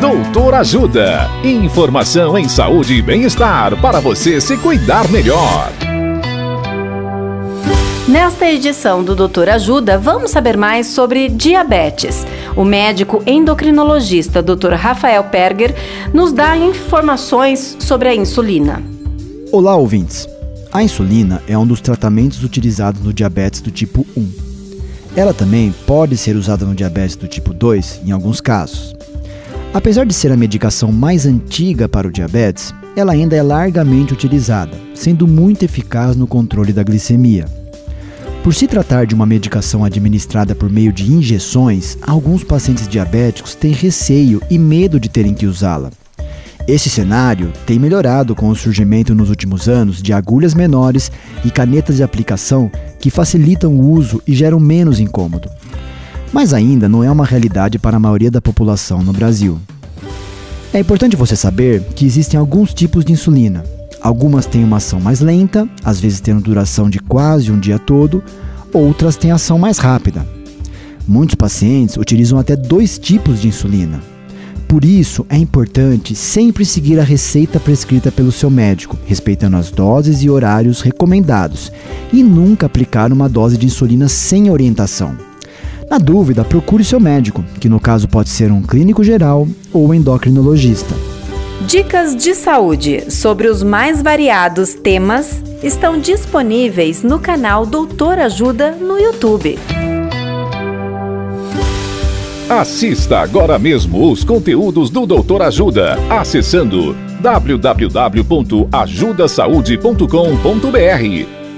Doutor Ajuda. Informação em saúde e bem-estar para você se cuidar melhor. Nesta edição do Doutor Ajuda, vamos saber mais sobre diabetes. O médico endocrinologista Dr. Rafael Perger nos dá informações sobre a insulina. Olá, ouvintes. A insulina é um dos tratamentos utilizados no diabetes do tipo 1. Ela também pode ser usada no diabetes do tipo 2 em alguns casos. Apesar de ser a medicação mais antiga para o diabetes, ela ainda é largamente utilizada, sendo muito eficaz no controle da glicemia. Por se tratar de uma medicação administrada por meio de injeções, alguns pacientes diabéticos têm receio e medo de terem que usá-la. Esse cenário tem melhorado com o surgimento nos últimos anos de agulhas menores e canetas de aplicação que facilitam o uso e geram menos incômodo mas ainda não é uma realidade para a maioria da população no Brasil. É importante você saber que existem alguns tipos de insulina. Algumas têm uma ação mais lenta, às vezes tendo duração de quase um dia todo, outras têm ação mais rápida. Muitos pacientes utilizam até dois tipos de insulina. Por isso, é importante sempre seguir a receita prescrita pelo seu médico, respeitando as doses e horários recomendados, e nunca aplicar uma dose de insulina sem orientação. Na dúvida, procure seu médico, que no caso pode ser um clínico geral ou endocrinologista. Dicas de saúde sobre os mais variados temas estão disponíveis no canal Doutor Ajuda no YouTube. Assista agora mesmo os conteúdos do Doutor Ajuda acessando www.ajudasaude.com.br